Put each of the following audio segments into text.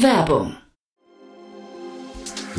Werbung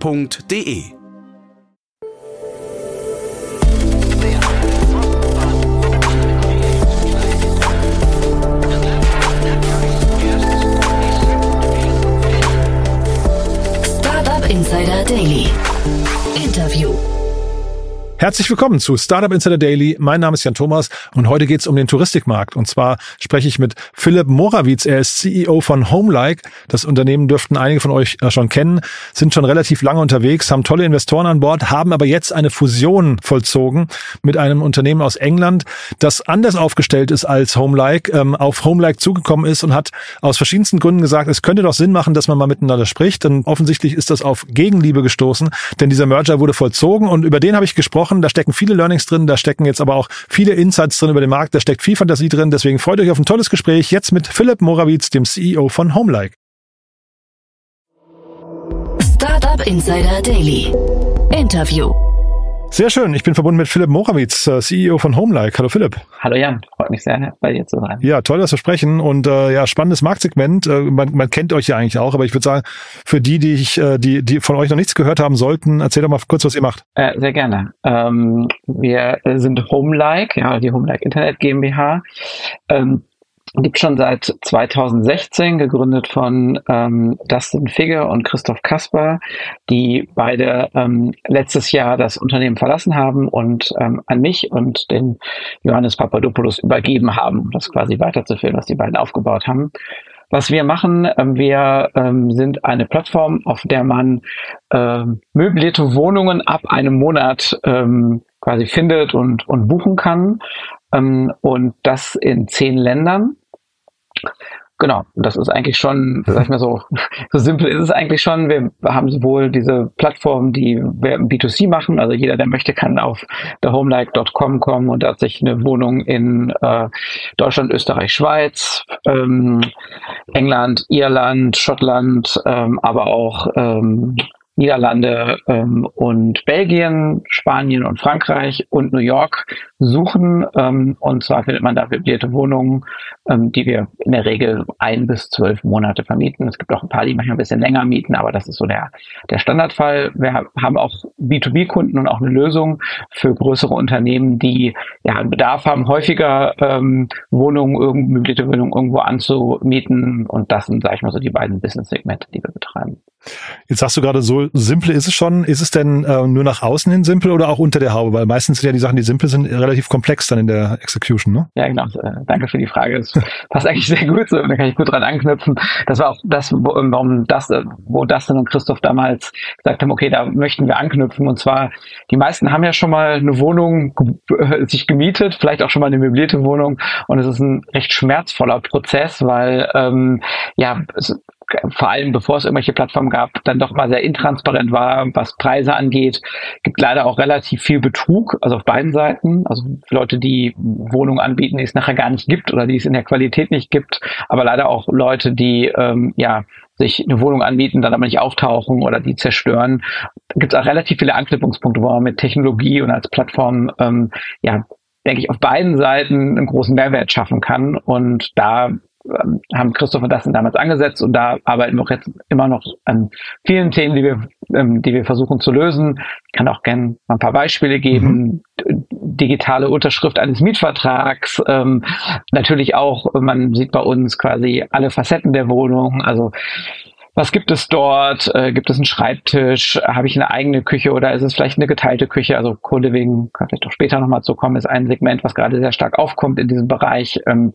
f.de. Herzlich willkommen zu Startup Insider Daily. Mein Name ist Jan Thomas und heute geht es um den Touristikmarkt. Und zwar spreche ich mit Philipp Morawitz. Er ist CEO von Homelike. Das Unternehmen dürften einige von euch äh, schon kennen, sind schon relativ lange unterwegs, haben tolle Investoren an Bord, haben aber jetzt eine Fusion vollzogen mit einem Unternehmen aus England, das anders aufgestellt ist als Homelike, ähm, auf Homelike zugekommen ist und hat aus verschiedensten Gründen gesagt, es könnte doch Sinn machen, dass man mal miteinander spricht. Denn offensichtlich ist das auf Gegenliebe gestoßen, denn dieser Merger wurde vollzogen und über den habe ich gesprochen gesprochen. Da stecken viele Learnings drin, da stecken jetzt aber auch viele Insights drin über den Markt, da steckt viel Fantasie drin. Deswegen freut euch auf ein tolles Gespräch jetzt mit Philipp Morawitz, dem CEO von Homelike. Startup Insider Daily. Interview. Sehr schön. Ich bin verbunden mit Philipp Morawitz, äh, CEO von Homelike. Hallo Philipp. Hallo Jan, freut mich sehr, bei dir zu sein. Ja, toll, dass wir sprechen und äh, ja, spannendes Marktsegment. Äh, man, man kennt euch ja eigentlich auch, aber ich würde sagen, für die, die ich, äh, die, die von euch noch nichts gehört haben sollten, erzähl doch mal kurz, was ihr macht. Äh, sehr gerne. Ähm, wir sind Homelike, ja, die Homelike Internet GmbH. Ähm, gibt schon seit 2016, gegründet von ähm, Dustin Figge und Christoph Kasper, die beide ähm, letztes Jahr das Unternehmen verlassen haben und ähm, an mich und den Johannes Papadopoulos übergeben haben, um das quasi weiterzuführen, was die beiden aufgebaut haben. Was wir machen, ähm, wir ähm, sind eine Plattform, auf der man ähm, möblierte Wohnungen ab einem Monat ähm, quasi findet und, und buchen kann. Ähm, und das in zehn Ländern. Genau, das ist eigentlich schon, sag ich mal so, so simpel ist es eigentlich schon. Wir haben sowohl diese Plattform, die wir B2C machen, also jeder, der möchte, kann auf thehomelike.com kommen und hat sich eine Wohnung in äh, Deutschland, Österreich, Schweiz, ähm, England, Irland, Schottland, ähm, aber auch ähm, Niederlande ähm, und Belgien, Spanien und Frankreich und New York suchen. Ähm, und zwar findet man da möblierte Wohnungen, ähm, die wir in der Regel ein bis zwölf Monate vermieten. Es gibt auch ein paar, die manchmal ein bisschen länger mieten, aber das ist so der, der Standardfall. Wir haben auch B2B-Kunden und auch eine Lösung für größere Unternehmen, die ja einen Bedarf haben, häufiger ähm, Wohnungen, möblierte Wohnungen irgendwo anzumieten. Und das sind, sage ich mal, so die beiden Business-Segmente, die wir betreiben. Jetzt sagst du gerade, so simpel ist es schon. Ist es denn äh, nur nach außen hin simpel oder auch unter der Haube? Weil meistens sind ja die Sachen, die simpel sind, relativ komplex dann in der Execution, ne? Ja, genau. Äh, danke für die Frage. Das passt eigentlich sehr gut so. Da kann ich gut dran anknüpfen. Das war auch das, warum das, wo Dustin und Christoph damals gesagt haben, okay, da möchten wir anknüpfen. Und zwar, die meisten haben ja schon mal eine Wohnung äh, sich gemietet, vielleicht auch schon mal eine möblierte Wohnung. Und es ist ein recht schmerzvoller Prozess, weil ähm, ja, es, vor allem bevor es irgendwelche Plattformen gab, dann doch mal sehr intransparent war, was Preise angeht. Gibt leider auch relativ viel Betrug, also auf beiden Seiten. Also Leute, die Wohnungen anbieten, die es nachher gar nicht gibt oder die es in der Qualität nicht gibt, aber leider auch Leute, die ähm, ja sich eine Wohnung anbieten, dann aber nicht auftauchen oder die zerstören. Da gibt es auch relativ viele Anknüpfungspunkte, wo man mit Technologie und als Plattform ähm, ja denke ich, auf beiden Seiten einen großen Mehrwert schaffen kann. Und da haben Christoph und Dustin damals angesetzt und da arbeiten wir auch jetzt immer noch an vielen Themen, die wir, ähm, die wir versuchen zu lösen. Ich kann auch gerne mal ein paar Beispiele geben. Mhm. Digitale Unterschrift eines Mietvertrags, ähm, natürlich auch, man sieht bei uns quasi alle Facetten der Wohnung, also was gibt es dort? Äh, gibt es einen Schreibtisch? Habe ich eine eigene Küche oder ist es vielleicht eine geteilte Küche? Also Co-Living, kann vielleicht auch später nochmal zu kommen, ist ein Segment, was gerade sehr stark aufkommt in diesem Bereich. Ähm,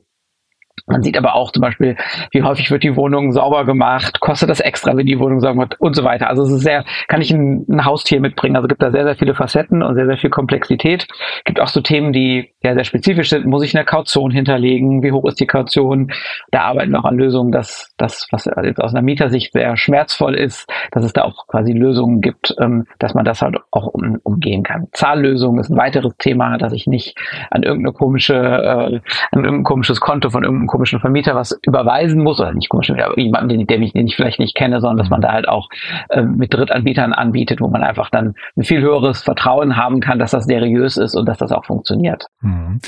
Man sieht aber auch zum Beispiel, wie häufig wird die Wohnung sauber gemacht, kostet das extra, wenn die Wohnung sauber wird und so weiter. Also es ist sehr, kann ich ein, ein Haustier mitbringen. Also es gibt da sehr, sehr viele Facetten und sehr, sehr viel Komplexität. Es gibt auch so Themen, die ja sehr spezifisch sind. Muss ich eine Kaution hinterlegen? Wie hoch ist die Kaution? Da arbeiten wir auch an Lösungen, dass das, was jetzt aus einer Mietersicht sehr schmerzvoll ist, dass es da auch quasi Lösungen gibt, ähm, dass man das halt auch um, umgehen kann. Zahllösung ist ein weiteres Thema, dass ich nicht an irgendeine komische, äh, an irgendein komisches Konto von irgendeinem komischen Vermieter was überweisen muss, oder nicht komischen, aber jemanden, den, den, ich, den ich vielleicht nicht kenne, sondern dass man da halt auch äh, mit Drittanbietern anbietet, wo man einfach dann ein viel höheres Vertrauen haben kann, dass das seriös ist und dass das auch funktioniert. Mhm.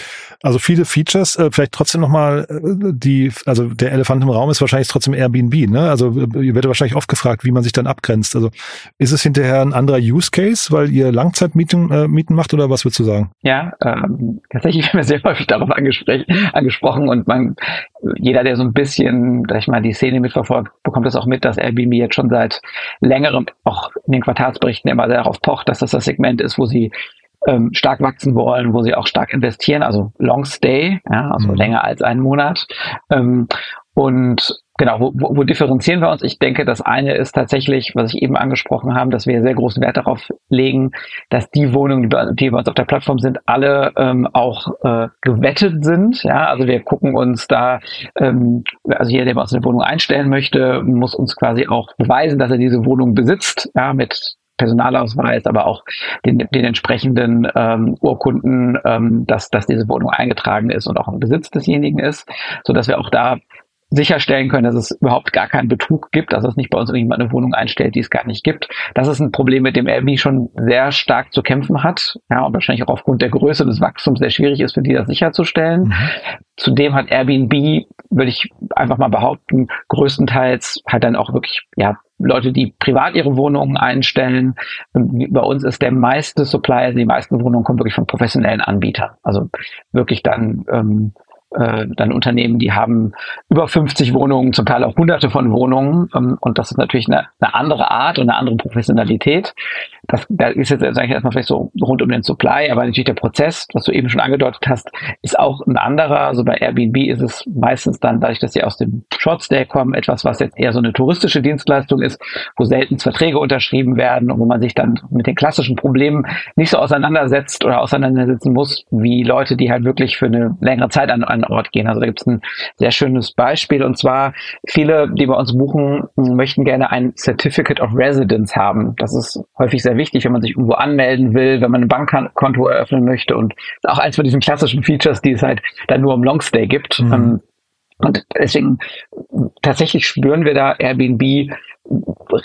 Also viele Features, äh, vielleicht trotzdem nochmal äh, die, also der Elefant im Raum ist wahrscheinlich trotzdem Airbnb, ne? Also äh, ihr werdet wahrscheinlich oft gefragt, wie man sich dann abgrenzt. Also ist es hinterher ein anderer Use Case, weil ihr Langzeitmieten äh, Mieten macht oder was würdest du sagen? Ja, ähm, tatsächlich werden wir sehr häufig darauf angesprochen und man jeder, der so ein bisschen, sag ich mal, die Szene mitverfolgt, bekommt das auch mit, dass Airbnb jetzt schon seit längerem, auch in den Quartalsberichten immer darauf pocht, dass das das Segment ist, wo sie ähm, stark wachsen wollen, wo sie auch stark investieren, also Long Stay, ja, also mhm. länger als einen Monat. Ähm, und genau, wo, wo, differenzieren wir uns? Ich denke, das eine ist tatsächlich, was ich eben angesprochen habe, dass wir sehr großen Wert darauf legen, dass die Wohnungen, die, die bei uns auf der Plattform sind, alle ähm, auch äh, gewettet sind. Ja, also wir gucken uns da, ähm, also jeder, der bei uns eine Wohnung einstellen möchte, muss uns quasi auch beweisen, dass er diese Wohnung besitzt, ja, mit Personalausweis, aber auch den, den entsprechenden ähm, Urkunden, ähm, dass, dass diese Wohnung eingetragen ist und auch im Besitz desjenigen ist, so dass wir auch da sicherstellen können, dass es überhaupt gar keinen Betrug gibt, dass es nicht bei uns irgendjemand eine Wohnung einstellt, die es gar nicht gibt. Das ist ein Problem, mit dem Airbnb schon sehr stark zu kämpfen hat, ja, und wahrscheinlich auch aufgrund der Größe des Wachstums sehr schwierig ist, für die das sicherzustellen. Mhm. Zudem hat Airbnb, würde ich einfach mal behaupten, größtenteils halt dann auch wirklich, ja, Leute, die privat ihre Wohnungen einstellen. Bei uns ist der meiste Supply, also die meisten Wohnungen kommen wirklich von professionellen Anbietern. Also wirklich dann ähm, äh, dann Unternehmen, die haben über 50 Wohnungen, zum Teil auch hunderte von Wohnungen. Ähm, und das ist natürlich eine, eine andere Art und eine andere Professionalität. Das, da ist jetzt eigentlich erstmal vielleicht so rund um den Supply, aber natürlich der Prozess, was du eben schon angedeutet hast, ist auch ein anderer. Also bei Airbnb ist es meistens dann, dadurch, dass sie aus dem Shortstay kommen, etwas, was jetzt eher so eine touristische Dienstleistung ist, wo selten Verträge unterschrieben werden und wo man sich dann mit den klassischen Problemen nicht so auseinandersetzt oder auseinandersetzen muss, wie Leute, die halt wirklich für eine längere Zeit an, an Ort gehen. Also da gibt es ein sehr schönes Beispiel und zwar viele, die bei uns buchen, möchten gerne ein Certificate of Residence haben. Das ist häufig sehr wichtig, wenn man sich irgendwo anmelden will, wenn man ein Bankkonto eröffnen möchte und auch eins von diesen klassischen Features, die es halt dann nur im Longstay gibt. Mhm. Ähm, und deswegen tatsächlich spüren wir da Airbnb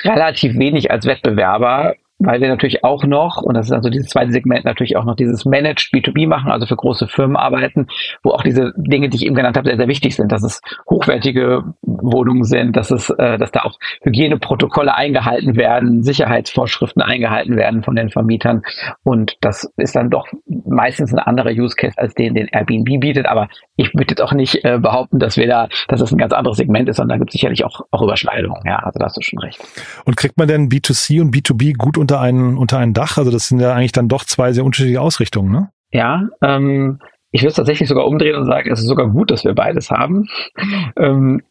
relativ wenig als Wettbewerber, weil wir natürlich auch noch, und das ist also dieses zweite Segment, natürlich auch noch dieses Managed B2B machen, also für große Firmen arbeiten, wo auch diese Dinge, die ich eben genannt habe, sehr, sehr wichtig sind, dass es hochwertige Wohnungen sind, dass es, äh, dass da auch Hygieneprotokolle eingehalten werden, Sicherheitsvorschriften eingehalten werden von den Vermietern. Und das ist dann doch meistens ein anderer Use Case als den, den Airbnb bietet. Aber ich würde jetzt auch nicht äh, behaupten, dass wir da, dass das ein ganz anderes Segment ist, sondern da gibt es sicherlich auch, auch Überschneidungen. Ja, also da hast du schon recht. Und kriegt man denn B2C und B2B gut unter unter ein, unter ein Dach? Also das sind ja eigentlich dann doch zwei sehr unterschiedliche Ausrichtungen, ne? Ja, ähm, ich würde es tatsächlich sogar umdrehen und sagen, es ist sogar gut, dass wir beides haben. ähm,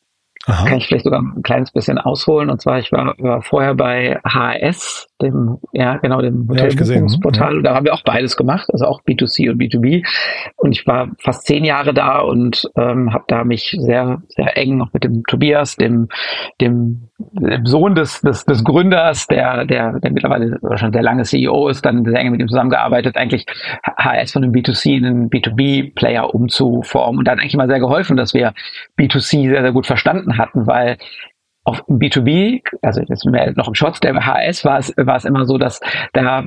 kann ich vielleicht sogar ein kleines bisschen ausholen. Und zwar, ich war, war vorher bei HRS, dem, ja, genau, dem Hotelbuchungsportal. Ja. Da haben wir auch beides gemacht, also auch B2C und B2B. Und ich war fast zehn Jahre da und ähm, habe da mich sehr, sehr eng noch mit dem Tobias, dem, dem, dem Sohn des, des, des Gründers, der, der, der mittlerweile schon sehr lange CEO ist, dann sehr eng mit ihm zusammengearbeitet, eigentlich HS von einem B2C in einen B2B-Player umzuformen. Und da hat eigentlich mal sehr geholfen, dass wir B2C sehr, sehr gut verstanden hatten, weil auf B2B, also jetzt noch im Shots der HS war es, war es immer so, dass da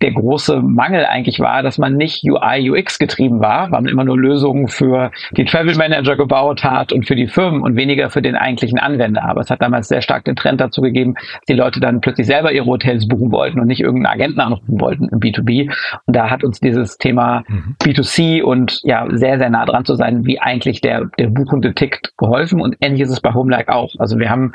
der große Mangel eigentlich war, dass man nicht UI, UX getrieben war, weil man immer nur Lösungen für die Travel Manager gebaut hat und für die Firmen und weniger für den eigentlichen Anwender. Aber es hat damals sehr stark den Trend dazu gegeben, dass die Leute dann plötzlich selber ihre Hotels buchen wollten und nicht irgendeinen Agenten anrufen wollten im B2B. Und da hat uns dieses Thema mhm. B2C und ja, sehr, sehr nah dran zu sein, wie eigentlich der, der buchende tickt, geholfen. Und ähnlich ist es bei Homelike auch. Also wir haben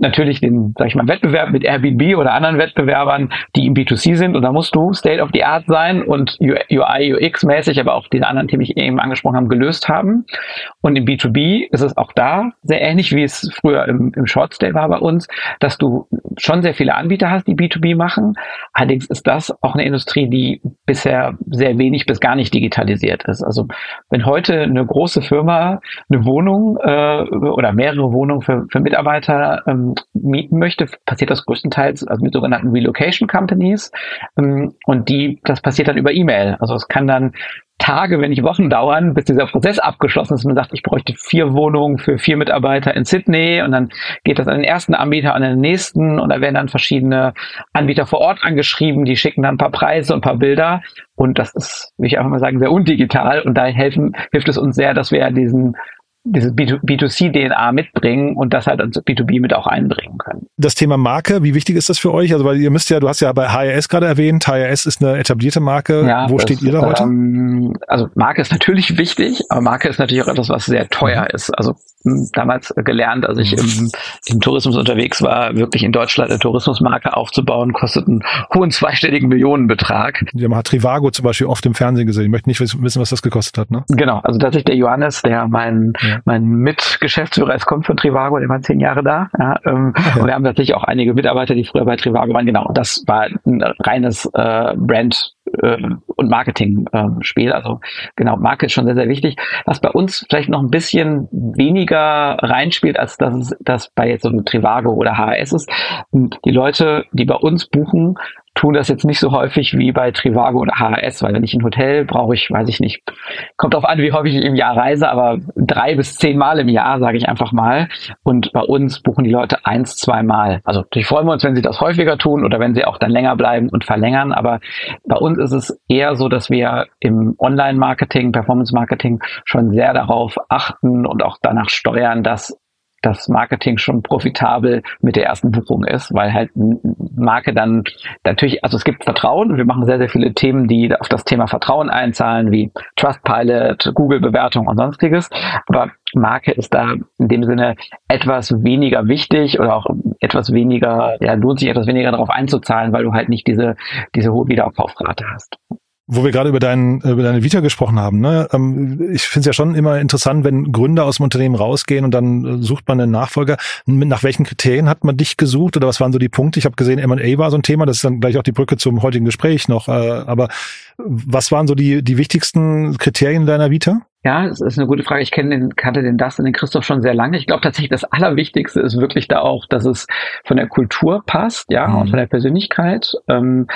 natürlich den, sag ich mal, Wettbewerb mit Airbnb oder anderen Wettbewerbern, die im B2C sind und da musst du State of the Art sein und UI, UX mäßig, aber auch diese anderen Themen, die ich eben angesprochen habe, gelöst haben. Und im B2B ist es auch da sehr ähnlich, wie es früher im, im Short Stay war bei uns, dass du schon sehr viele Anbieter hast, die B2B machen. Allerdings ist das auch eine Industrie, die bisher sehr wenig bis gar nicht digitalisiert ist. Also wenn heute eine große Firma eine Wohnung äh, oder mehrere Wohnungen für, für Mitarbeiter ähm, mieten möchte, passiert das größtenteils also mit sogenannten Relocation Companies. Ähm, und die, das passiert dann über E-Mail. Also es kann dann Tage, wenn nicht Wochen dauern, bis dieser Prozess abgeschlossen ist. Man sagt, ich bräuchte vier Wohnungen für vier Mitarbeiter in Sydney und dann geht das an den ersten Anbieter, an den nächsten und da werden dann verschiedene Anbieter vor Ort angeschrieben, die schicken dann ein paar Preise und ein paar Bilder und das ist, will ich einfach mal sagen, sehr undigital und da helfen, hilft es uns sehr, dass wir diesen diese B2C-DNA mitbringen und das halt ans B2B mit auch einbringen können. Das Thema Marke, wie wichtig ist das für euch? Also weil ihr müsst ja, du hast ja bei HRS gerade erwähnt, HRS ist eine etablierte Marke. Ja, Wo das, steht ihr da heute? Ähm, also Marke ist natürlich wichtig, aber Marke ist natürlich auch etwas, was sehr teuer mhm. ist. Also damals gelernt, als ich im, im Tourismus unterwegs war, wirklich in Deutschland eine Tourismusmarke aufzubauen, kostet einen hohen zweistelligen Millionenbetrag. Wir haben Trivago zum Beispiel oft im Fernsehen gesehen. Ich möchte nicht wissen, was das gekostet hat. Ne? Genau, also tatsächlich der Johannes, der mein ja mein Mitgeschäftsführer ist, kommt von Trivago, der war zehn Jahre da. Ja, ähm, okay. Und wir haben tatsächlich auch einige Mitarbeiter, die früher bei Trivago waren. Genau, das war ein reines äh, Brand äh, und Marketing-Spiel. Ähm, also genau, Marke ist schon sehr, sehr wichtig. Was bei uns vielleicht noch ein bisschen weniger reinspielt, als dass das bei jetzt so einem Trivago oder HRS ist. Die Leute, die bei uns buchen, tun das jetzt nicht so häufig wie bei Trivago oder HRS, weil wenn ich ein Hotel brauche ich, weiß ich nicht, kommt darauf an, wie häufig ich im Jahr reise, aber drei bis zehn Mal im Jahr, sage ich einfach mal. Und bei uns buchen die Leute eins, zwei Mal. Also natürlich freuen wir uns, wenn sie das häufiger tun oder wenn sie auch dann länger bleiben und verlängern. Aber bei uns ist es eher so, dass wir im Online-Marketing, Performance-Marketing schon sehr darauf achten und auch danach steuern, dass das Marketing schon profitabel mit der ersten Buchung ist, weil halt Marke dann natürlich, also es gibt Vertrauen wir machen sehr, sehr viele Themen, die auf das Thema Vertrauen einzahlen, wie Trustpilot, Google-Bewertung und sonstiges. Aber Marke ist da in dem Sinne etwas weniger wichtig oder auch etwas weniger, ja, lohnt sich etwas weniger darauf einzuzahlen, weil du halt nicht diese, diese hohe Wiederaufkaufrate hast wo wir gerade über, dein, über deine Vita gesprochen haben, ne? Ähm, ich finde es ja schon immer interessant, wenn Gründer aus dem Unternehmen rausgehen und dann äh, sucht man einen Nachfolger. Nach welchen Kriterien hat man dich gesucht oder was waren so die Punkte? Ich habe gesehen, M&A war so ein Thema, das ist dann gleich auch die Brücke zum heutigen Gespräch noch. Äh, aber was waren so die, die wichtigsten Kriterien deiner Vita? Ja, das ist eine gute Frage. Ich kenne den, kannte den Dustin, den Christoph schon sehr lange. Ich glaube tatsächlich, das Allerwichtigste ist wirklich da auch, dass es von der Kultur passt, ja, mhm. und von der Persönlichkeit. Ähm,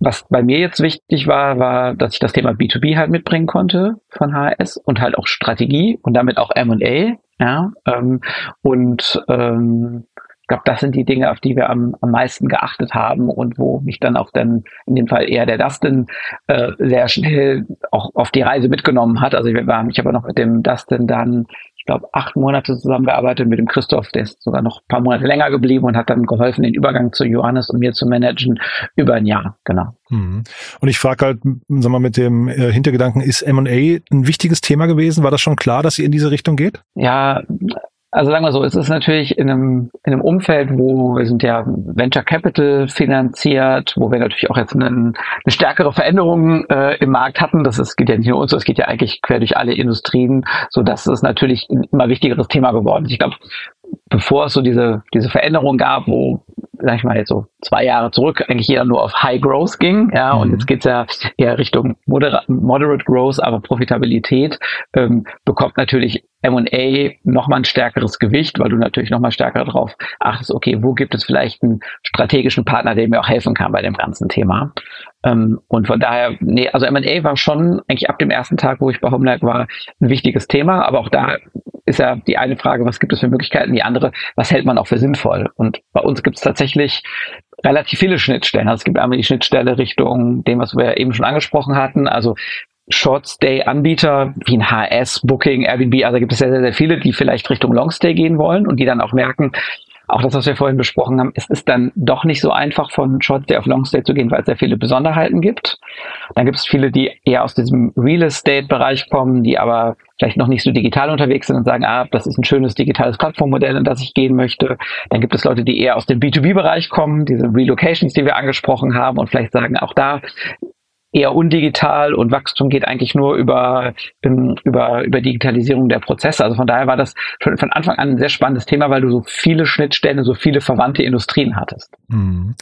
was bei mir jetzt wichtig war, war, dass ich das Thema B2B halt mitbringen konnte von HRS und halt auch Strategie und damit auch M&A. Ja, ähm, und ähm, ich glaube, das sind die Dinge, auf die wir am, am meisten geachtet haben und wo mich dann auch dann in dem Fall eher der Dustin äh, sehr schnell auch auf die Reise mitgenommen hat. Also ich, war, ich habe noch mit dem Dustin dann glaube, acht Monate zusammengearbeitet mit dem Christoph, der ist sogar noch ein paar Monate länger geblieben und hat dann geholfen, den Übergang zu Johannes und mir zu managen über ein Jahr, genau. Mhm. Und ich frage halt, sag mal, mit dem äh, Hintergedanken, ist M&A ein wichtiges Thema gewesen? War das schon klar, dass sie in diese Richtung geht? Ja, also sagen wir so, es ist natürlich in einem, in einem Umfeld, wo wir sind ja Venture Capital finanziert, wo wir natürlich auch jetzt eine, eine stärkere Veränderung äh, im Markt hatten. Das ist, geht ja nicht nur uns, es geht ja eigentlich quer durch alle Industrien, so dass es natürlich ein immer wichtigeres Thema geworden ist. Ich glaube, bevor es so diese, diese Veränderung gab, wo sag ich mal jetzt so zwei Jahre zurück, eigentlich jeder nur auf High Growth ging, ja, mhm. und jetzt geht's ja eher Richtung Moderate, Moderate Growth, aber Profitabilität ähm, bekommt natürlich M&A nochmal ein stärkeres Gewicht, weil du natürlich nochmal stärker darauf achtest, okay, wo gibt es vielleicht einen strategischen Partner, der mir auch helfen kann bei dem ganzen Thema. Ähm, und von daher, nee, also M&A war schon eigentlich ab dem ersten Tag, wo ich bei Homelag war, ein wichtiges Thema, aber auch da ist ja die eine Frage, was gibt es für Möglichkeiten, die andere, was hält man auch für sinnvoll? Und bei uns gibt es tatsächlich relativ viele Schnittstellen. Also es gibt einmal die Schnittstelle Richtung dem, was wir eben schon angesprochen hatten, also Short-Stay-Anbieter wie ein HS, Booking, Airbnb, also gibt es sehr, sehr, sehr viele, die vielleicht Richtung Long-Stay gehen wollen und die dann auch merken, auch das, was wir vorhin besprochen haben, es ist dann doch nicht so einfach von Short Stay auf Long Stay zu gehen, weil es sehr viele Besonderheiten gibt. Dann gibt es viele, die eher aus diesem Real Estate Bereich kommen, die aber vielleicht noch nicht so digital unterwegs sind und sagen, ah, das ist ein schönes digitales Plattformmodell, in das ich gehen möchte. Dann gibt es Leute, die eher aus dem B2B-Bereich kommen, diese Relocations, die wir angesprochen haben und vielleicht sagen, auch da eher undigital und Wachstum geht eigentlich nur über, über, über Digitalisierung der Prozesse. Also von daher war das von, von Anfang an ein sehr spannendes Thema, weil du so viele Schnittstellen, so viele verwandte Industrien hattest. Mhm.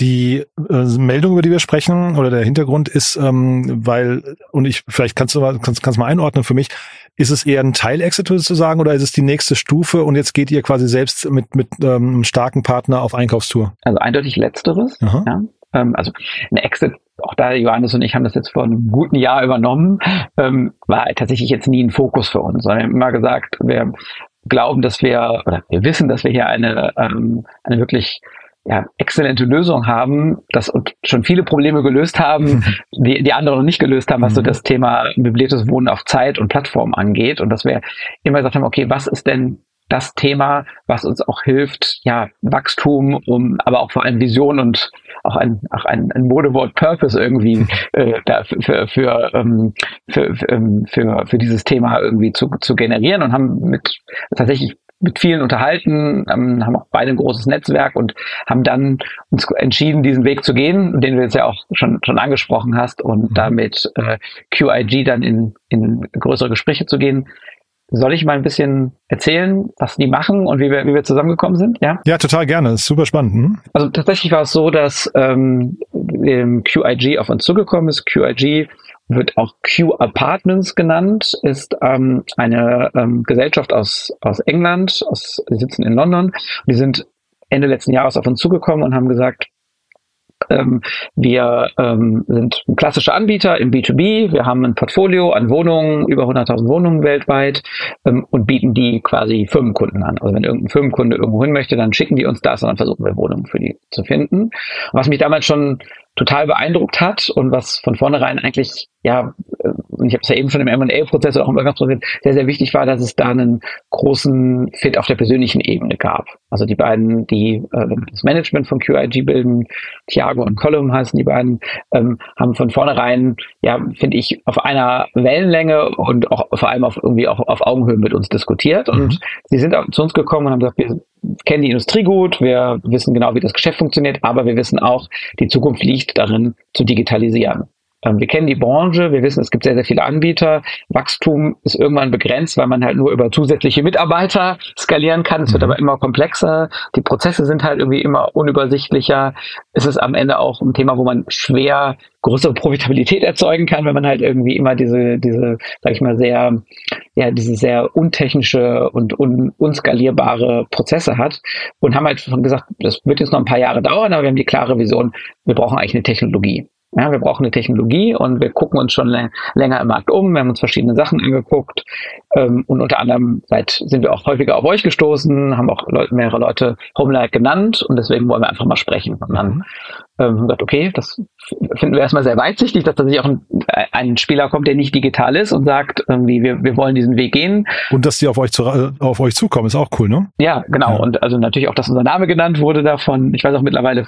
Die äh, Meldung, über die wir sprechen, oder der Hintergrund ist, ähm, weil, und ich, vielleicht kannst du mal, kannst, kannst mal einordnen für mich, ist es eher ein Teil-Exit sozusagen oder ist es die nächste Stufe und jetzt geht ihr quasi selbst mit, mit ähm, einem starken Partner auf Einkaufstour? Also eindeutig letzteres. Ja. Ähm, also ein Exit auch da Johannes und ich haben das jetzt vor einem guten Jahr übernommen, ähm, war tatsächlich jetzt nie ein Fokus für uns, sondern wir haben immer gesagt, wir glauben, dass wir, oder wir wissen, dass wir hier eine, ähm, eine wirklich ja, exzellente Lösung haben, das und schon viele Probleme gelöst haben, die, die andere noch nicht gelöst haben, was so mhm. das Thema möbliertes Wohnen auf Zeit und Plattform angeht. Und dass wir immer gesagt haben, okay, was ist denn das Thema, was uns auch hilft, ja, Wachstum, um, aber auch vor allem Vision und auch ein, auch ein, ein Modewort Purpose irgendwie äh, da für, für, ähm, für, für, ähm, für, für dieses Thema irgendwie zu, zu generieren und haben mit tatsächlich mit vielen unterhalten, ähm, haben auch beide ein großes Netzwerk und haben dann uns entschieden, diesen Weg zu gehen, den du jetzt ja auch schon, schon angesprochen hast und mhm. damit äh, QIG dann in, in größere Gespräche zu gehen. Soll ich mal ein bisschen erzählen, was die machen und wie wir, wie wir zusammengekommen sind? Ja, ja total gerne. Ist super spannend. Hm? Also tatsächlich war es so, dass ähm, QIG auf uns zugekommen ist. QIG wird auch Q Apartments genannt, ist ähm, eine ähm, Gesellschaft aus, aus England, aus, die sitzen in London. Die sind Ende letzten Jahres auf uns zugekommen und haben gesagt, ähm, wir ähm, sind ein klassischer Anbieter im B2B. Wir haben ein Portfolio an Wohnungen, über 100.000 Wohnungen weltweit ähm, und bieten die quasi Firmenkunden an. Also wenn irgendein Firmenkunde irgendwo hin möchte, dann schicken die uns das und dann versuchen wir Wohnungen für die zu finden. Was mich damals schon total beeindruckt hat und was von vornherein eigentlich, ja, und ich habe es ja eben schon im M&A-Prozess auch im Übergangsprozess sehr, sehr wichtig war, dass es da einen großen Fit auf der persönlichen Ebene gab. Also die beiden, die äh, das Management von QIG bilden, Thiago und Column heißen die beiden, ähm, haben von vornherein, ja, finde ich, auf einer Wellenlänge und auch vor allem auf irgendwie auch auf Augenhöhe mit uns diskutiert. Und mhm. sie sind auch zu uns gekommen und haben gesagt, wir kennen die Industrie gut, wir wissen genau, wie das Geschäft funktioniert, aber wir wissen auch, die Zukunft liegt darin, zu digitalisieren. Ähm, wir kennen die Branche, wir wissen, es gibt sehr, sehr viele Anbieter. Wachstum ist irgendwann begrenzt, weil man halt nur über zusätzliche Mitarbeiter skalieren kann. Es wird mhm. aber immer komplexer. Die Prozesse sind halt irgendwie immer unübersichtlicher. Es ist am Ende auch ein Thema, wo man schwer größere Profitabilität erzeugen kann, wenn man halt irgendwie immer diese, diese, sag ich mal, sehr, ja, diese sehr untechnische und un, unskalierbare Prozesse hat und haben halt schon gesagt, das wird jetzt noch ein paar Jahre dauern, aber wir haben die klare Vision, wir brauchen eigentlich eine Technologie. Ja, wir brauchen eine Technologie und wir gucken uns schon länger im Markt um. Wir haben uns verschiedene Sachen angeguckt ähm, und unter anderem seit sind wir auch häufiger auf euch gestoßen, haben auch Leute, mehrere Leute Homelight genannt und deswegen wollen wir einfach mal sprechen. Und dann ähm, gesagt, okay, das finden wir erstmal sehr weitsichtig, dass da sich auch ein, ein, Spieler kommt, der nicht digital ist und sagt, irgendwie, wir, wir wollen diesen Weg gehen. Und dass die auf euch, zu, auf euch zukommen, ist auch cool, ne? Ja, genau. Ja. Und also natürlich auch, dass unser Name genannt wurde davon. Ich weiß auch mittlerweile,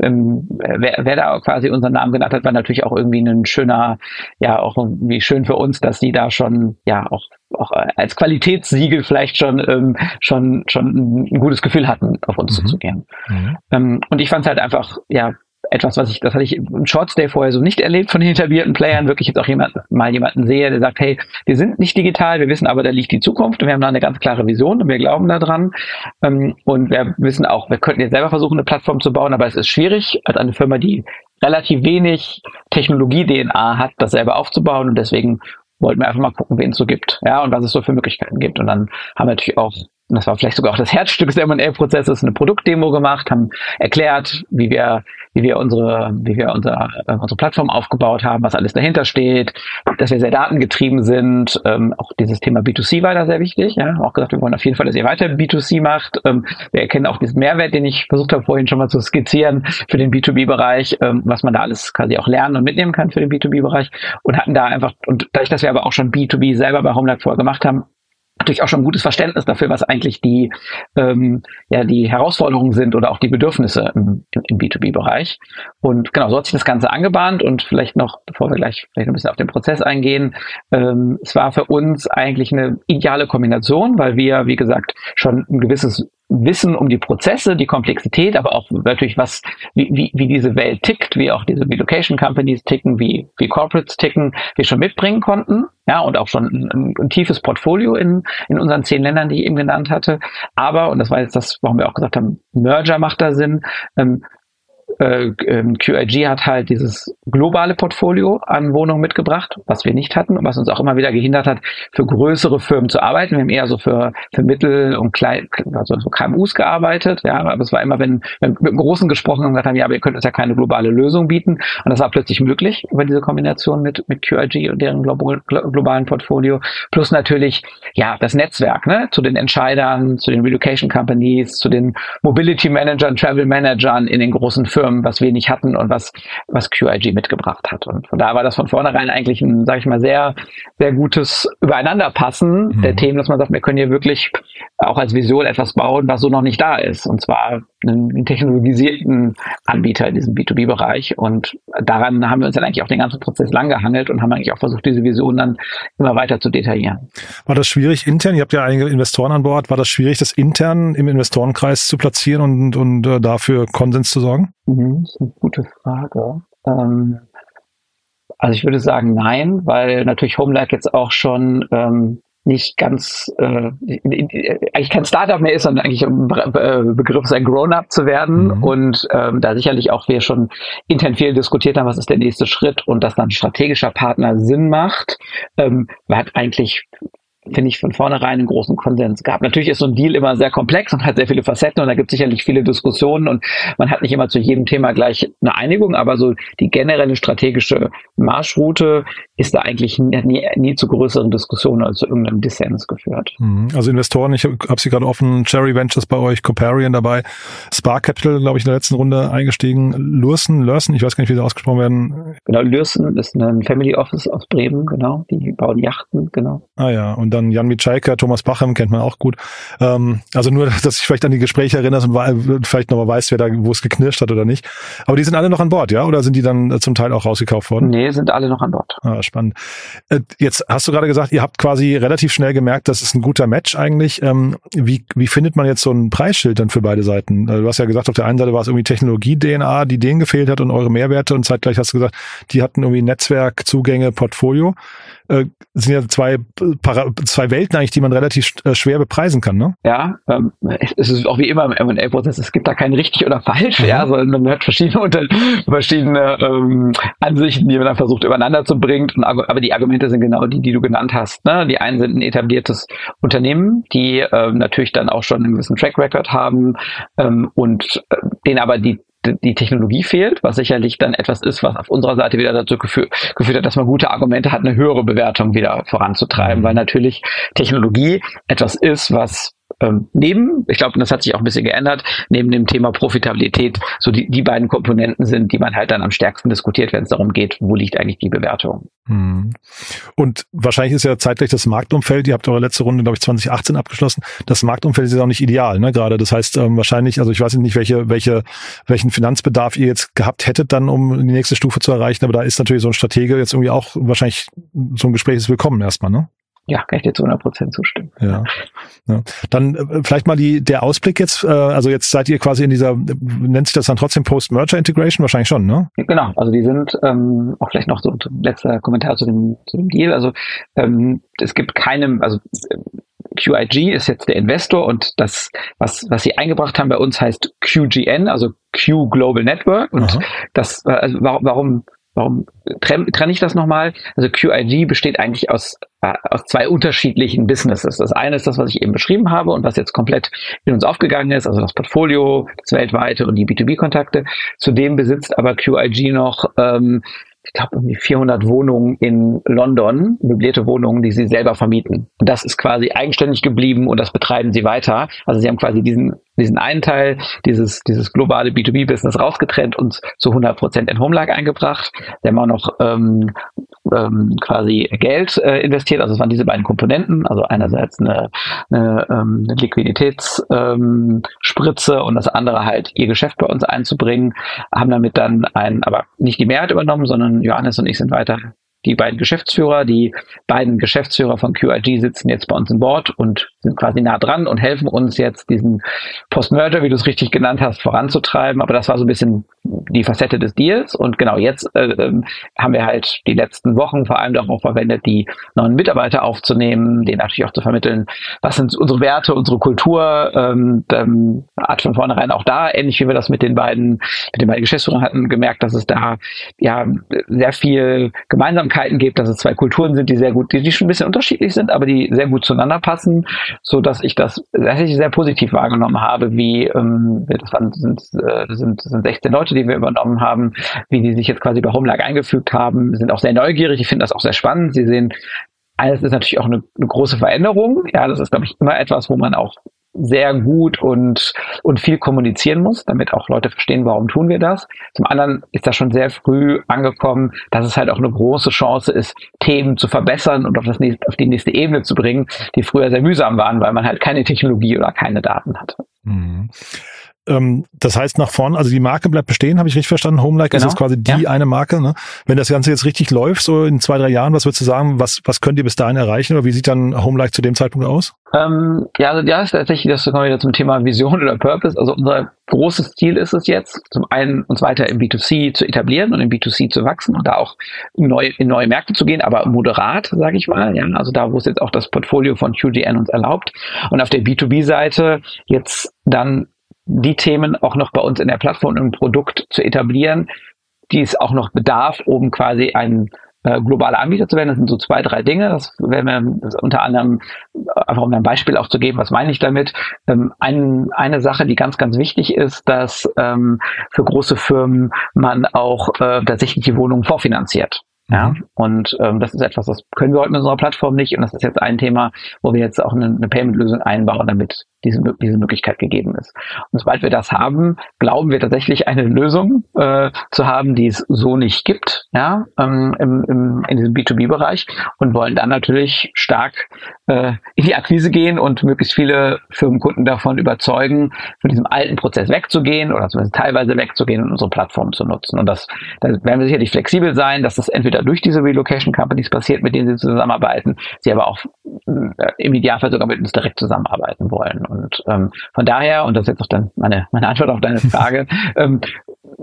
ähm, wer, wer da quasi unseren Namen genannt hat, war natürlich auch irgendwie ein schöner, ja, auch irgendwie schön für uns, dass die da schon, ja, auch auch als Qualitätssiegel vielleicht schon ähm, schon schon ein gutes Gefühl hatten, auf uns mhm. zuzugehen. Mhm. Ähm, und ich fand es halt einfach ja etwas, was ich, das hatte ich im Shortstay vorher so nicht erlebt von den etablierten Playern, wirklich jetzt auch jemand, mal jemanden sehe, der sagt, hey, wir sind nicht digital, wir wissen aber, da liegt die Zukunft und wir haben da eine ganz klare Vision und wir glauben daran. Ähm, und wir wissen auch, wir könnten jetzt selber versuchen, eine Plattform zu bauen, aber es ist schwierig, als eine Firma, die relativ wenig Technologie-DNA hat, das selber aufzubauen und deswegen wollten wir einfach mal gucken, wen es so gibt, ja, und was es so für Möglichkeiten gibt. Und dann haben wir natürlich auch und das war vielleicht sogar auch das Herzstück des M&A-Prozesses, eine Produktdemo gemacht, haben erklärt, wie wir, wie wir unsere, wie wir unser, äh, unsere Plattform aufgebaut haben, was alles dahinter steht, dass wir sehr datengetrieben sind. Ähm, auch dieses Thema B2C war da sehr wichtig. Ja, auch gesagt, wir wollen auf jeden Fall, dass ihr weiter B2C macht. Ähm, wir erkennen auch diesen Mehrwert, den ich versucht habe vorhin schon mal zu skizzieren für den B2B-Bereich, ähm, was man da alles quasi auch lernen und mitnehmen kann für den B2B-Bereich und hatten da einfach und dadurch, dass wir aber auch schon B2B selber bei Homeland vorher gemacht haben, natürlich auch schon ein gutes Verständnis dafür, was eigentlich die, ähm, ja, die Herausforderungen sind oder auch die Bedürfnisse im, im B2B-Bereich. Und genau, so hat sich das Ganze angebahnt und vielleicht noch, bevor wir gleich vielleicht ein bisschen auf den Prozess eingehen, ähm, es war für uns eigentlich eine ideale Kombination, weil wir, wie gesagt, schon ein gewisses Wissen um die Prozesse, die Komplexität, aber auch natürlich was, wie, wie, wie diese Welt tickt, wie auch diese Relocation Companies ticken, wie, wie Corporates ticken, wir schon mitbringen konnten. Ja, und auch schon ein, ein, ein tiefes Portfolio in, in unseren zehn Ländern, die ich eben genannt hatte. Aber, und das war jetzt das, warum wir auch gesagt haben, Merger macht da Sinn, ähm, äh, ähm, QIG hat halt dieses globale Portfolio an Wohnungen mitgebracht, was wir nicht hatten und was uns auch immer wieder gehindert hat, für größere Firmen zu arbeiten. Wir haben eher so für, für Mittel- und Klein, also so KMUs gearbeitet, ja, aber es war immer, wenn wir mit einem Großen gesprochen haben, gesagt haben, ja, ihr könnt uns ja keine globale Lösung bieten. Und das war plötzlich möglich über diese Kombination mit, mit QIG und deren global, globalen Portfolio. Plus natürlich, ja, das Netzwerk, ne, zu den Entscheidern, zu den Relocation Companies, zu den Mobility Managern, Travel Managern in den großen Firmen Firmen, was wir nicht hatten und was, was QIG mitgebracht hat. Und von daher war das von vornherein eigentlich ein, sage ich mal, sehr, sehr gutes Übereinanderpassen mhm. der Themen, dass man sagt, wir können hier wirklich auch als Vision etwas bauen, was so noch nicht da ist. Und zwar einen, technologisierten Anbieter in diesem B2B-Bereich. Und daran haben wir uns dann eigentlich auch den ganzen Prozess lang gehangelt und haben eigentlich auch versucht, diese Vision dann immer weiter zu detaillieren. War das schwierig intern? Ihr habt ja einige Investoren an Bord. War das schwierig, das intern im Investorenkreis zu platzieren und, und äh, dafür Konsens zu sorgen? Mhm, das ist eine gute Frage. Ähm, also ich würde sagen nein, weil natürlich Homelike jetzt auch schon ähm, nicht ganz, äh, eigentlich kein Startup mehr ist, sondern eigentlich ein äh, Begriff ist, ein Grown-up zu werden. Mhm. Und ähm, da sicherlich auch wir schon intern viel diskutiert haben, was ist der nächste Schritt und dass dann strategischer Partner Sinn macht, ähm, hat eigentlich finde ich, von vornherein einen großen Konsens gehabt. Natürlich ist so ein Deal immer sehr komplex und hat sehr viele Facetten und da gibt es sicherlich viele Diskussionen und man hat nicht immer zu jedem Thema gleich eine Einigung, aber so die generelle strategische Marschroute ist da eigentlich nie, nie zu größeren Diskussionen als zu irgendeinem Dissens geführt. Mhm. Also Investoren, ich habe sie gerade offen, Cherry Ventures bei euch, Coparian dabei, Spark Capital, glaube ich, in der letzten Runde eingestiegen, Lürsen, Lürsen, ich weiß gar nicht, wie sie ausgesprochen werden. Genau, Lürsen ist ein Family Office aus Bremen, genau, die bauen Yachten, genau. Ah ja, und dann Jan Mitschaiker, Thomas Bachem kennt man auch gut. Ähm, also nur, dass ich vielleicht an die Gespräche erinnere und vielleicht nochmal weiß, wer da, wo es geknirscht hat oder nicht. Aber die sind alle noch an Bord, ja? Oder sind die dann äh, zum Teil auch rausgekauft worden? Nee, sind alle noch an Bord. Ah, spannend. Äh, jetzt hast du gerade gesagt, ihr habt quasi relativ schnell gemerkt, das ist ein guter Match eigentlich. Ähm, wie, wie findet man jetzt so ein Preisschild dann für beide Seiten? Äh, du hast ja gesagt, auf der einen Seite war es irgendwie Technologie-DNA, die denen gefehlt hat und eure Mehrwerte und zeitgleich hast du gesagt, die hatten irgendwie Netzwerk, Zugänge, Portfolio äh, sind ja zwei, Para zwei Welten eigentlich, die man relativ äh, schwer bepreisen kann, ne? Ja, ähm, es ist auch wie immer im M&A-Prozess, es gibt da kein richtig oder falsch, mhm. ja, sondern man hat verschiedene, unter, verschiedene ähm, Ansichten, die man dann versucht übereinander zu bringen, aber die Argumente sind genau die, die du genannt hast. Ne? Die einen sind ein etabliertes Unternehmen, die ähm, natürlich dann auch schon einen gewissen Track Record haben ähm, und äh, denen aber die die Technologie fehlt, was sicherlich dann etwas ist, was auf unserer Seite wieder dazu geführt, geführt hat, dass man gute Argumente hat, eine höhere Bewertung wieder voranzutreiben, weil natürlich Technologie etwas ist, was ähm, neben, ich glaube, das hat sich auch ein bisschen geändert, neben dem Thema Profitabilität so die, die beiden Komponenten sind, die man halt dann am stärksten diskutiert, wenn es darum geht, wo liegt eigentlich die Bewertung. Hm. Und wahrscheinlich ist ja zeitgleich das Marktumfeld, ihr habt eure letzte Runde, glaube ich, 2018 abgeschlossen, das Marktumfeld ist ja auch nicht ideal, ne, gerade. Das heißt, ähm, wahrscheinlich, also ich weiß nicht, welche, welche, welchen Finanzbedarf ihr jetzt gehabt hättet dann, um die nächste Stufe zu erreichen, aber da ist natürlich so ein Stratege jetzt irgendwie auch wahrscheinlich so ein Gespräch ist willkommen erstmal, ne? Ja, kann ich dir zu 100 Prozent zustimmen. Ja. ja. Dann äh, vielleicht mal die, der Ausblick jetzt, äh, also jetzt seid ihr quasi in dieser, nennt sich das dann trotzdem Post-Merger-Integration? Wahrscheinlich schon, ne? Genau, also die sind, ähm, auch vielleicht noch so letzter Kommentar zu dem, zu dem Deal, also ähm, es gibt keinem, also QIG ist jetzt der Investor und das, was, was sie eingebracht haben bei uns heißt QGN, also Q Global Network und Aha. das, äh, also warum Warum trenne trenn ich das nochmal? Also QIG besteht eigentlich aus, äh, aus zwei unterschiedlichen Businesses. Das eine ist das, was ich eben beschrieben habe und was jetzt komplett in uns aufgegangen ist, also das Portfolio, das weltweite und die B2B-Kontakte. Zudem besitzt aber QIG noch ähm, ich glaube, irgendwie 400 Wohnungen in London, möblierte Wohnungen, die sie selber vermieten. Und das ist quasi eigenständig geblieben und das betreiben sie weiter. Also sie haben quasi diesen diesen einen Teil, dieses, dieses globale B2B-Business rausgetrennt und zu 100 Prozent in Homelag eingebracht. Da haben wir noch ähm, ähm, quasi Geld äh, investiert. Also es waren diese beiden Komponenten. Also einerseits eine, eine, ähm, eine Liquiditätsspritze ähm, und das andere halt ihr Geschäft bei uns einzubringen. Haben damit dann ein, aber nicht die Mehrheit übernommen, sondern Johannes und ich sind weiter die beiden Geschäftsführer. Die beiden Geschäftsführer von QIG sitzen jetzt bei uns im Board und sind quasi nah dran und helfen uns jetzt, diesen Post-Merger, wie du es richtig genannt hast, voranzutreiben. Aber das war so ein bisschen die Facette des Deals. Und genau jetzt äh, ähm, haben wir halt die letzten Wochen vor allem darauf verwendet, die neuen Mitarbeiter aufzunehmen, denen natürlich auch zu vermitteln, was sind unsere Werte, unsere Kultur. Ähm, ähm, hat von vornherein auch da, ähnlich wie wir das mit den beiden, mit den beiden Geschäftsführern hatten, gemerkt, dass es da ja sehr viel Gemeinsamkeiten gibt, dass es zwei Kulturen sind, die sehr gut, die, die schon ein bisschen unterschiedlich sind, aber die sehr gut zueinander passen, so dass ich das tatsächlich sehr positiv wahrgenommen habe, wie ähm, das waren, sind, äh, sind, sind 16 Leute, die wir übernommen haben, wie die sich jetzt quasi bei Homelag eingefügt haben, sind auch sehr neugierig. Ich finde das auch sehr spannend. Sie sehen, alles ist natürlich auch eine, eine große Veränderung. Ja, das ist, glaube ich, immer etwas, wo man auch sehr gut und, und viel kommunizieren muss, damit auch Leute verstehen, warum tun wir das. Zum anderen ist das schon sehr früh angekommen, dass es halt auch eine große Chance ist, Themen zu verbessern und auf, das nächste, auf die nächste Ebene zu bringen, die früher sehr mühsam waren, weil man halt keine Technologie oder keine Daten hatte. Mhm. Ähm, das heißt nach vorne, also die Marke bleibt bestehen, habe ich richtig verstanden? Homelike genau. ist jetzt quasi die ja. eine Marke. Ne? Wenn das Ganze jetzt richtig läuft, so in zwei, drei Jahren, was würdest du sagen, was, was könnt ihr bis dahin erreichen oder wie sieht dann Homelike zu dem Zeitpunkt aus? Ähm, ja, also ja, ist tatsächlich, das kommen wir wieder zum Thema Vision oder Purpose. Also unser großes Ziel ist es jetzt, zum einen uns weiter im B2C zu etablieren und im B2C zu wachsen und da auch in neue, in neue Märkte zu gehen, aber moderat, sage ich mal. Ja, also da, wo es jetzt auch das Portfolio von QGN uns erlaubt. Und auf der B2B-Seite jetzt dann die Themen auch noch bei uns in der Plattform im Produkt zu etablieren, die es auch noch bedarf, um quasi ein äh, globaler Anbieter zu werden. Das sind so zwei, drei Dinge. Das werden wir unter anderem, einfach um ein Beispiel auch zu geben, was meine ich damit? Ähm, ein, eine Sache, die ganz, ganz wichtig ist, dass ähm, für große Firmen man auch äh, tatsächlich die Wohnungen vorfinanziert. Ja, mhm. und ähm, das ist etwas, das können wir heute mit unserer Plattform nicht. Und das ist jetzt ein Thema, wo wir jetzt auch eine, eine Payment-Lösung einbauen, damit diese, diese Möglichkeit gegeben ist. Und sobald wir das haben, glauben wir tatsächlich eine Lösung äh, zu haben, die es so nicht gibt, ja, ähm, im, im, in diesem B2B-Bereich und wollen dann natürlich stark äh, in die Akquise gehen und möglichst viele Firmenkunden davon überzeugen, von diesem alten Prozess wegzugehen oder zumindest teilweise wegzugehen und unsere Plattform zu nutzen. Und das, da werden wir sicherlich flexibel sein, dass das entweder durch diese Relocation Companies passiert, mit denen sie zusammenarbeiten, sie aber auch äh, im Idealfall sogar mit uns direkt zusammenarbeiten wollen. Und ähm, von daher, und das ist jetzt auch dann meine, meine Antwort auf deine Frage, ähm,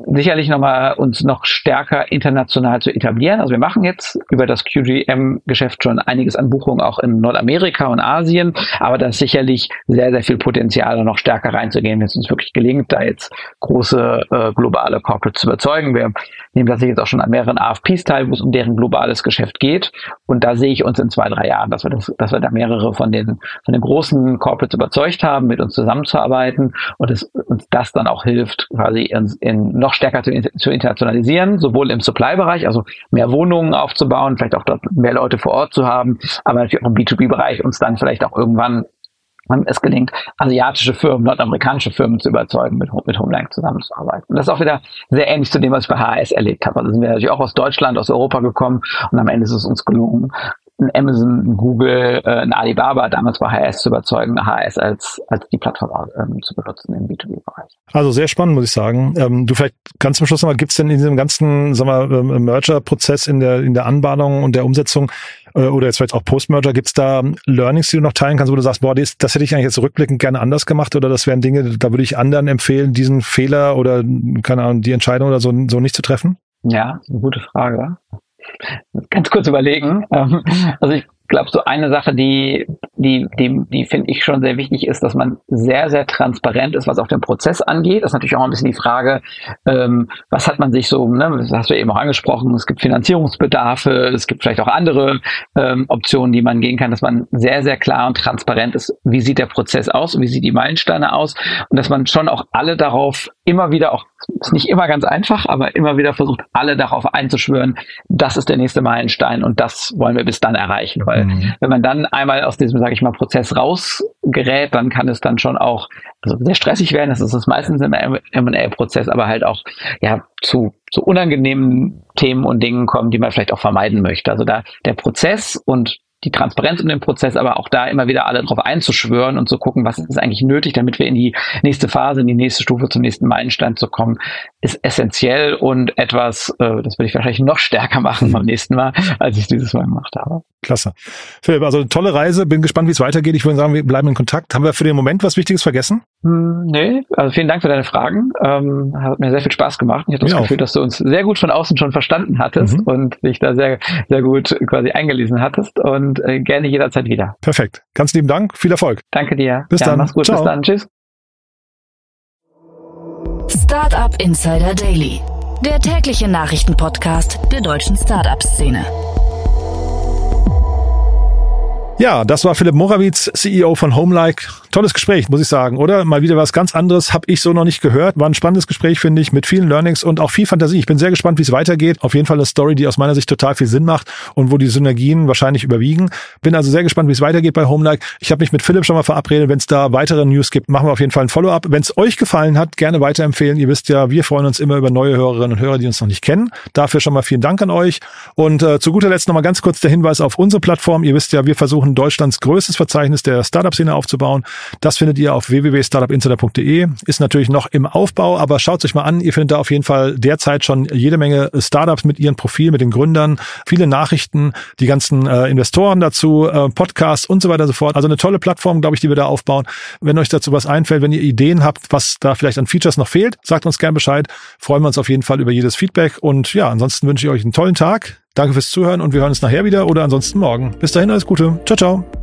sicherlich nochmal uns noch stärker international zu etablieren. Also wir machen jetzt über das QGM-Geschäft schon einiges an Buchungen auch in Nordamerika und Asien, aber da ist sicherlich sehr, sehr viel Potenzial, da noch stärker reinzugehen, wenn es uns wirklich gelingt, da jetzt große äh, globale Corporates zu überzeugen. Wir nehmen das jetzt auch schon an mehreren AFPs teil, wo es um deren globales Geschäft geht. Und da sehe ich uns in zwei, drei Jahren, dass wir, das, dass wir da mehrere von den, von den großen Corporates überzeugt haben, mit uns zusammenzuarbeiten und es uns das dann auch hilft, quasi in, in noch stärker zu, zu internationalisieren, sowohl im Supply-Bereich, also mehr Wohnungen aufzubauen, vielleicht auch dort mehr Leute vor Ort zu haben, aber natürlich auch im B2B-Bereich uns dann vielleicht auch irgendwann es gelingt, asiatische Firmen, nordamerikanische Firmen zu überzeugen, mit, mit Homeland zusammenzuarbeiten. Das ist auch wieder sehr ähnlich zu dem, was ich bei HAS erlebt habe. Also sind wir natürlich auch aus Deutschland, aus Europa gekommen und am Ende ist es uns gelungen, ein Amazon, ein Google, äh, ein Alibaba damals bei HS zu überzeugen, HS als, als die Plattform ähm, zu benutzen im B2B-Bereich. Also sehr spannend, muss ich sagen. Ähm, du vielleicht ganz zum Schluss nochmal, gibt es denn in diesem ganzen ähm, Merger-Prozess in der, in der Anbahnung und der Umsetzung äh, oder jetzt vielleicht auch Post-Merger, gibt es da Learnings, die du noch teilen kannst, wo du sagst, boah, das, das hätte ich eigentlich jetzt rückblickend gerne anders gemacht oder das wären Dinge, da würde ich anderen empfehlen, diesen Fehler oder keine Ahnung, die Entscheidung oder so, so nicht zu treffen? Ja, gute Frage ganz kurz überlegen. Ähm, also ich glaube, so eine Sache, die, die, die, die finde ich schon sehr wichtig ist, dass man sehr, sehr transparent ist, was auch den Prozess angeht. Das ist natürlich auch ein bisschen die Frage, ähm, was hat man sich so, ne, das hast du eben auch angesprochen, es gibt Finanzierungsbedarfe, es gibt vielleicht auch andere ähm, Optionen, die man gehen kann, dass man sehr, sehr klar und transparent ist, wie sieht der Prozess aus wie sieht die Meilensteine aus und dass man schon auch alle darauf immer wieder auch, ist nicht immer ganz einfach, aber immer wieder versucht, alle darauf einzuschwören, das ist der nächste Meilenstein und das wollen wir bis dann erreichen. Weil mhm. wenn man dann einmal aus diesem, sage ich mal, Prozess rausgerät, dann kann es dann schon auch also sehr stressig werden. Das ist es meistens im M&A-Prozess, aber halt auch ja zu, zu unangenehmen Themen und Dingen kommen, die man vielleicht auch vermeiden möchte. Also da der Prozess und die Transparenz um den Prozess, aber auch da immer wieder alle darauf einzuschwören und zu gucken, was ist eigentlich nötig, damit wir in die nächste Phase, in die nächste Stufe, zum nächsten Meilenstein zu kommen, ist essentiell und etwas, äh, das würde ich wahrscheinlich noch stärker machen beim nächsten Mal, als ich dieses Mal gemacht habe. Klasse. Philipp, also tolle Reise, bin gespannt, wie es weitergeht. Ich würde sagen, wir bleiben in Kontakt. Haben wir für den Moment was Wichtiges vergessen? Hm, nee, also vielen Dank für deine Fragen. Ähm, hat mir sehr viel Spaß gemacht. Ich hatte das Gefühl, auch. dass du uns sehr gut von außen schon verstanden hattest mhm. und dich da sehr, sehr gut quasi eingelesen hattest und äh, gerne jederzeit wieder. Perfekt. Ganz lieben Dank. Viel Erfolg. Danke dir. Bis ja, dann. Mach's gut. Ciao. Bis dann. Tschüss. Startup Insider Daily, der tägliche Nachrichtenpodcast der deutschen Startup-Szene. Ja, das war Philipp Morawitz, CEO von Homelike. Tolles Gespräch, muss ich sagen, oder? Mal wieder was ganz anderes, habe ich so noch nicht gehört. War ein spannendes Gespräch, finde ich, mit vielen Learnings und auch viel Fantasie. Ich bin sehr gespannt, wie es weitergeht. Auf jeden Fall eine Story, die aus meiner Sicht total viel Sinn macht und wo die Synergien wahrscheinlich überwiegen. Bin also sehr gespannt, wie es weitergeht bei Homelike. Ich habe mich mit Philipp schon mal verabredet. Wenn es da weitere News gibt, machen wir auf jeden Fall ein Follow-up. Wenn es euch gefallen hat, gerne weiterempfehlen. Ihr wisst ja, wir freuen uns immer über neue Hörerinnen und Hörer, die uns noch nicht kennen. Dafür schon mal vielen Dank an euch. Und äh, zu guter Letzt noch mal ganz kurz der Hinweis auf unsere Plattform. Ihr wisst ja, wir versuchen Deutschlands größtes Verzeichnis der Startup-Szene aufzubauen. Das findet ihr auf www.startupinsider.de. Ist natürlich noch im Aufbau, aber schaut euch mal an. Ihr findet da auf jeden Fall derzeit schon jede Menge Startups mit ihren Profilen, mit den Gründern, viele Nachrichten, die ganzen äh, Investoren dazu, äh, Podcasts und so weiter und so fort. Also eine tolle Plattform, glaube ich, die wir da aufbauen. Wenn euch dazu was einfällt, wenn ihr Ideen habt, was da vielleicht an Features noch fehlt, sagt uns gerne Bescheid. Freuen wir uns auf jeden Fall über jedes Feedback. Und ja, ansonsten wünsche ich euch einen tollen Tag. Danke fürs Zuhören und wir hören uns nachher wieder oder ansonsten morgen. Bis dahin alles Gute. Ciao, ciao.